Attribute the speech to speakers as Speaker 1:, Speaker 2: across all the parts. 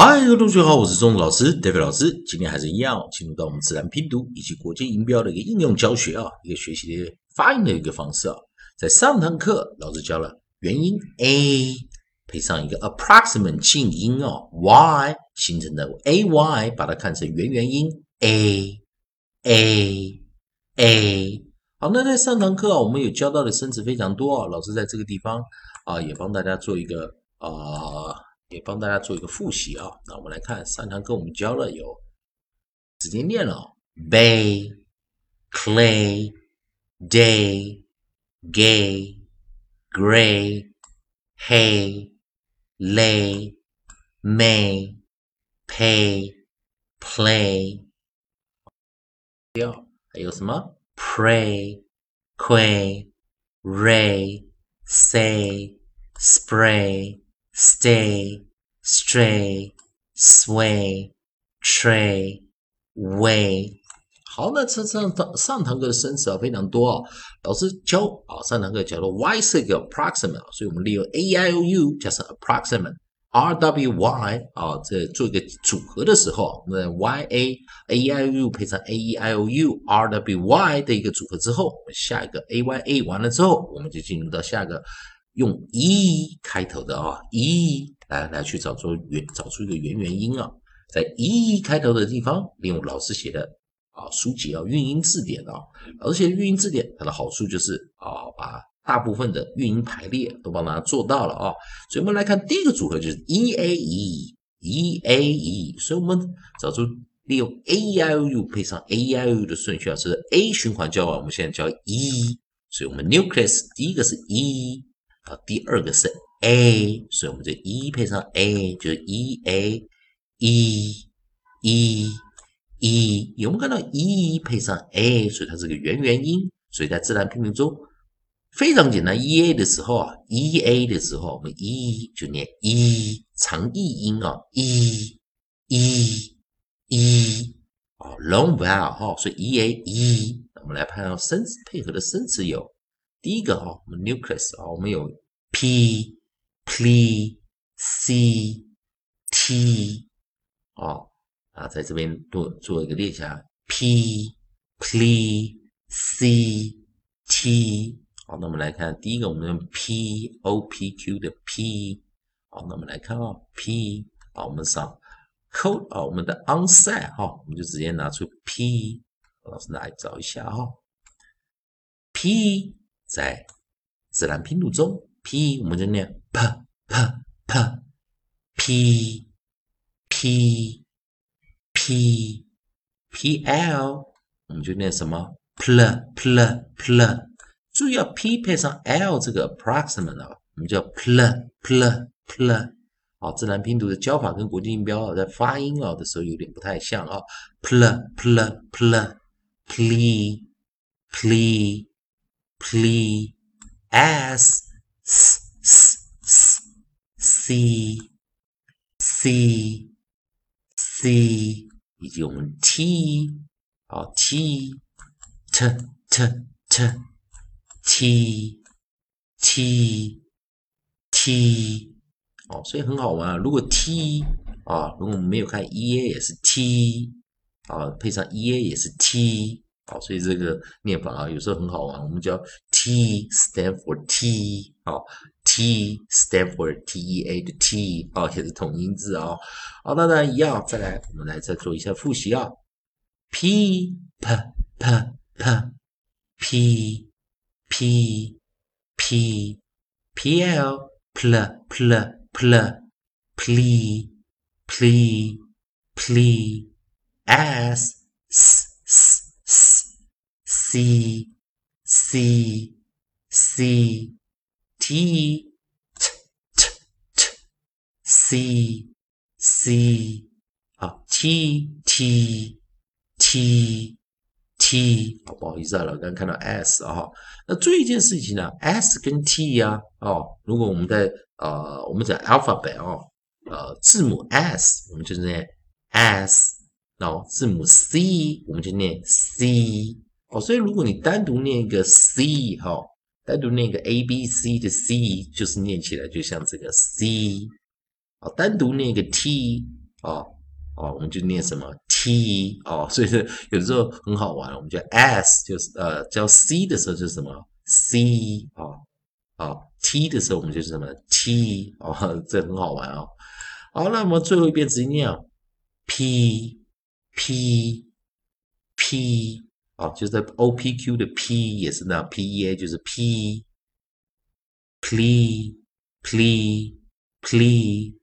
Speaker 1: 嗨，各位同学好，我是钟子老师，David 老师。今天还是一样，进入到我们自然拼读以及国际音标的一个应用教学啊，一个学习的发音的一个方式啊。在上堂课，老师教了元音 a 配上一个 approximate 静音哦 y 形成的 ay，把它看成元元音 a a a。好，那在上堂课啊，我们有教到的生词非常多啊，老师在这个地方啊，也帮大家做一个啊。也帮大家做一个复习啊。那我们来看上堂课我们教了有直接念了：bay、clay、day、gay、gray、hay、lay、may、pay、play。第二还有什么？pray、quay、ray、say、spray。Stay, stray, sway, tray, way。好，那这上堂上堂课的生词啊非常多啊，老师教啊上堂课讲了 Y 是一个 approximate，所以我们利用 A I O U 加上 approximate。R W Y 啊，这做一个组合的时候，我们 Y A A I O U 配上 A E I O U R W Y 的一个组合之后，我们下一个 A Y A 完了之后，我们就进入到下一个。用 e 开头的啊，e 来来去找出原找出一个元元音啊，在 e 开头的地方，利用老师写的啊书籍啊韵音字典啊，老师写的韵音字典，它的好处就是啊，把大部分的韵音排列都帮大家做到了啊。所以我们来看第一个组合就是 e a e e a e，所以我们找出利用 a i o u 配上 a i o u 的顺序啊，是 a 循环教完，我们现在教 e，所以我们 nucleus 第一个是 e。啊，第二个是 a，所以我们这 e 配上 a 就是 e a e e e，有没有看到 e 配上 a，所以它是个元元音，所以在自然拼读中非常简单。e a 的时候啊，e a 的时候，我们 e 就念 e 长 e 音啊，e e e 啊，long vowel 哈，所以 e a e。我们来判断生词配合的生词有。第一个啊，我们 nucleus 啊，我们有 p、p、c、t 啊啊，在这边做做一个列下 p、p、c、t 好，那我们来看第一个，我们用 p、o、p、q 的 p 好，那我们来看啊 p 啊，我们上 code 啊，我们的 onset 哈，我们就直接拿出 p，老师来找一下哈，p。在自然拼读中，p 我们就念 p p p p p p p l，我们就念什么 pl pl pl。注意要 p 配上 l 这个 approximate 啊，我们叫 pl pl pl。好，自然拼读的教法跟国际音标啊，在发音啊的时候有点不太像啊，pl pl pl pl pl。Plea, s, s, s, s, c, c, c，用 t 啊 t, t, t, t, t, t, t，哦，所以很好玩啊。如果 t 啊，如果我们没有看 e a 也是 t 啊，配上 e a 也是 t。好，所以这个念法啊，有时候很好玩。我们叫 T stand for T，好，T stand for T E A 的 T，啊，也是同音字啊。好，那当然一样，再来，我们来再做一下复习啊。P P P P P P P L Pl Pl Pl Pl Pl Pl S S S c c c t t t c c 啊 T T T T 好，不好意思啊，老刚看到 S 啊，那注意一件事情呢，S 跟 T 呀，哦，如果我们在呃，我们讲 alphabet 哦，呃，字母 S 我们就念 S，然后字母 C 我们就念 C。哦，所以如果你单独念一个 C 哈，单独念一个 A B C 的 C，就是念起来就像这个 C。哦，单独念一个 T 啊哦，我们就念什么 t 哦，所以说有的时候很好玩，我们叫 s 就是呃叫 c 的时候就是什么 c 啊啊 t 的时候我们就是什么 t 哦，这很好玩啊。好，那我们最后一遍直接念 p p p 哦，就是 o p q 的 p 也是那 p e a 就是 p plea plea plea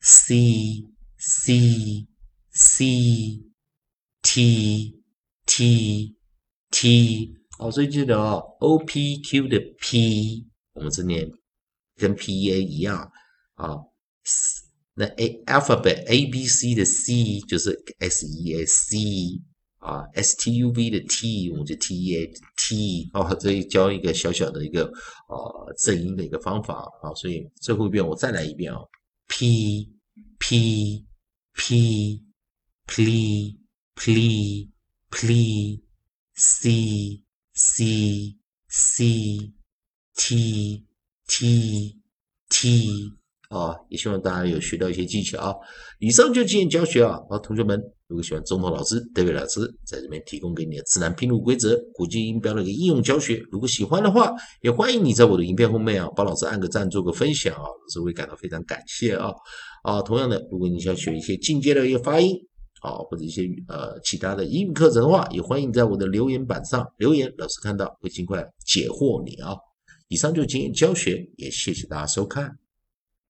Speaker 1: c c c t t t 哦，所以记得哦，o p q 的 p 我们这念跟 p e a 一样啊。那 a alphabet a b c 的 c 就是 s e a c 啊，s t u v 的 t 我们就 t e a t 哦，这里教一个小小的一个呃正音的一个方法啊，所以最后一遍我再来一遍啊，p p p plea plea plea c c c t t t 啊，也希望大家有学到一些技巧啊。以上就今天教学啊，好，同学们，如果喜欢中头老师、德伟老师在这边提供给你的自然拼读规则、国际音标的一个应用教学，如果喜欢的话，也欢迎你在我的影片后面啊，帮老师按个赞，做个分享啊，老师会感到非常感谢啊。啊，同样的，如果你想学一些进阶的一个发音啊，或者一些呃其他的英语课程的话，也欢迎在我的留言板上留言，老师看到会尽快解惑你啊。以上就是今天教学，也谢谢大家收看。